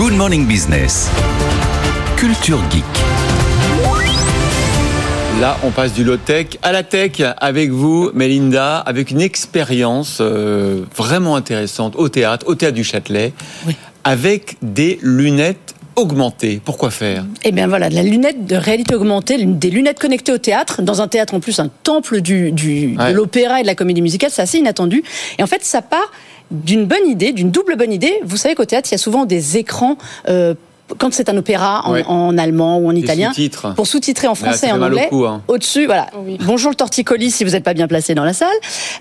Good Morning Business. Culture Geek. Là, on passe du low-tech à la tech avec vous, Melinda, avec une expérience euh, vraiment intéressante au théâtre, au théâtre du Châtelet, avec des lunettes augmentées. Pourquoi faire? Eh bien voilà, de la lunette de réalité augmentée, des lunettes connectées au théâtre, dans un théâtre en plus, un temple du, du- Ouais. de l'opéra et de la comédie musicale, c'est assez inattendu. Et en fait, ça part d'une bonne idée, d'une double bonne idée. Vous savez qu'au théâtre, il y a souvent des écrans. euh, quand c'est un opéra en, Ouais. en allemand ou en Des italien, sous-titres. pour sous-titrer en français ça et en anglais. cou, hein. Au-dessus, voilà. Bonjour le torticolis si vous n'êtes pas bien placé dans la salle.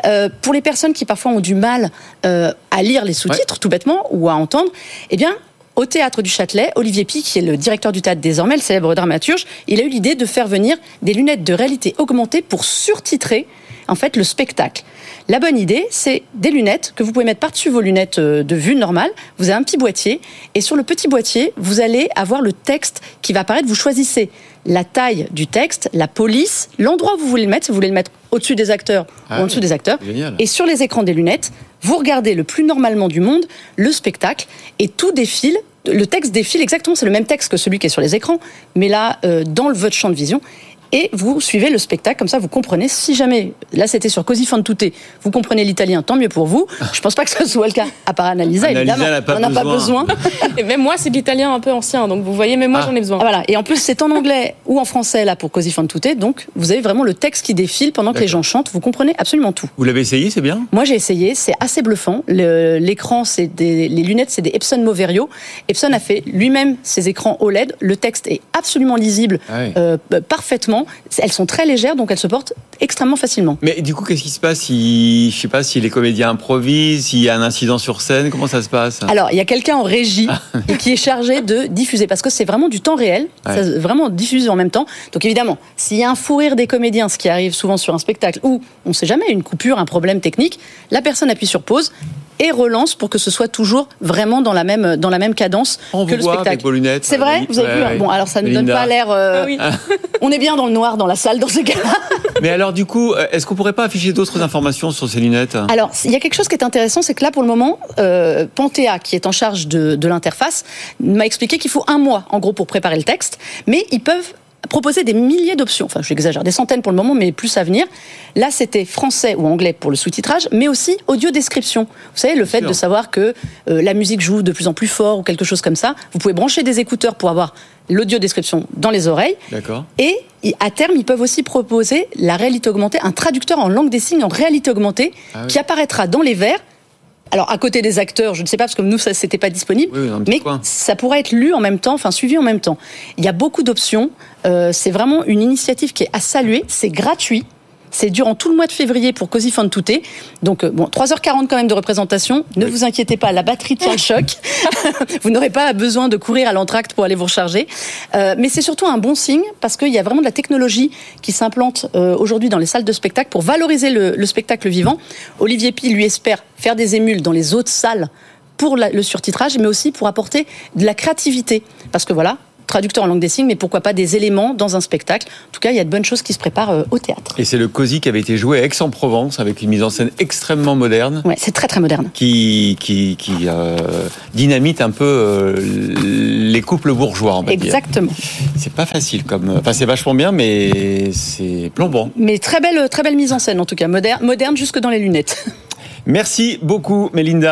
Euh, pour les personnes qui parfois ont du mal euh, à lire les sous-titres, tout bêtement, ou à entendre, eh bien, au théâtre du Châtelet, Olivier Pi, qui est le directeur du théâtre désormais, le célèbre dramaturge, il a eu l'idée de faire venir des lunettes de réalité augmentée pour surtitrer en fait le spectacle. La bonne idée, c'est des lunettes que vous pouvez mettre par-dessus vos lunettes euh, de vue normales. Vous avez un petit boîtier et sur le petit boîtier, vous allez avoir le texte qui va apparaître. Vous choisissez la taille du texte, la police, l'endroit où vous voulez le mettre. Si vous voulez le mettre au-dessus des acteurs Ah ou en oui, dessous des acteurs. génial. Et sur les écrans des lunettes, vous regardez le plus normalement du monde le spectacle et tout défile. Le texte défile exactement, c'est le même texte que celui qui est sur les écrans, mais là, euh, dans le, votre champ de vision. Et vous suivez le spectacle, comme ça vous comprenez. Si jamais, là c'était sur Così fan tutte, vous comprenez l'italien, tant mieux pour vous. Je pense pas que ce soit le cas à part Annalisa, Annalisa évidemment. n'a pas on n'a pas besoin. Et même moi, c'est de l'italien un peu ancien, donc vous voyez, même moi, Ah. j'en ai besoin. Ah, voilà. Et en plus, c'est en anglais ou en français là pour Così fan tutte. Donc, vous avez vraiment le texte qui défile pendant que les gens chantent. Vous comprenez absolument tout. Vous l'avez essayé, c'est bien? Moi, j'ai essayé, c'est assez bluffant. L'écran, c'est des, les lunettes, c'est des Epson Moverio. Epson a fait lui-même ses écrans OLED. Le texte est absolument lisible, Ah oui. euh, p- Elles sont très légères, donc elles se portent extrêmement facilement. Mais du coup, qu'est-ce qui se passe si, je sais pas, si les comédiens improvisent, s'il y a un incident sur scène, comment ça se passe? Alors, il y a quelqu'un en régie et qui est chargé de diffuser parce que c'est vraiment du temps réel, Ouais. ça vraiment diffusé en même temps. Donc évidemment, s'il y a un fou rire des comédiens, ce qui arrive souvent sur un spectacle, ou on ne sait jamais, une coupure, un problème technique, la personne appuie sur pause et relance pour que ce soit toujours vraiment dans la même, dans la même cadence On que vous le voit spectacle. avec vos lunettes. C'est vrai, vous avez Ouais, vu. ouais. Bon, alors ça ne donne pas l'air. euh, Ah oui. On est bien dans le noir dans la salle dans ce cas-là. Mais alors, du coup, euh, est-ce qu'on pourrait pas afficher d'autres informations sur ces lunettes? Alors, il y a quelque chose qui est intéressant, c'est que là, pour le moment, euh, Panthéa, qui est en charge de, de l'interface, m'a expliqué qu'il faut un mois, en gros, pour préparer le texte, mais ils peuvent proposer des milliers d'options. Enfin, j'exagère, des centaines pour le moment, mais plus à venir. Là, c'était français ou anglais pour le sous-titrage, mais aussi audio-description. Vous savez, le fait sûr. de savoir que euh, la musique joue de plus en plus fort ou quelque chose comme ça. Vous pouvez brancher des écouteurs pour avoir l'audio-description dans les oreilles. D'accord. Et à terme, ils peuvent aussi proposer la réalité augmentée, un traducteur en langue des signes en réalité augmentée Ah oui. qui apparaîtra dans les verres. Alors à côté des acteurs, je ne sais pas parce que nous ça c'était pas disponible, Oui, mais coin. ça pourrait être lu en même temps, enfin suivi en même temps. Il y a beaucoup d'options. Euh, c'est vraiment une initiative qui est à saluer. C'est gratuit. C'est durant tout le mois de février pour Così fan tutte. Donc, euh, bon, 3h40 quand même de représentation. Ne Oui. vous inquiétez pas, la batterie tient le choc. vous n'aurez pas besoin de courir à l'entracte pour aller vous recharger. Euh, mais c'est surtout un bon signe parce qu'il y a vraiment de la technologie qui s'implante euh, aujourd'hui dans les salles de spectacle pour valoriser le, le spectacle vivant. Olivier Pi, lui, espère faire des émules dans les autres salles pour le surtitrage, mais aussi pour apporter de la créativité. Parce que voilà, traducteur en langue des signes, mais pourquoi pas des éléments dans un spectacle. En tout cas, il y a de bonnes choses qui se préparent euh, au théâtre. Et c'est le COSI qui avait été joué à Aix-en-Provence avec une mise en scène extrêmement moderne. Ouais, c'est très très moderne. Qui, qui, qui euh, dynamite un peu euh, les couples bourgeois, on va. Exactement. C'est pas facile comme. Enfin, c'est vachement bien, mais c'est plombant. Mais très belle, très belle mise en scène en tout cas, moderne, moderne jusque dans les lunettes. Merci beaucoup, Mélinda.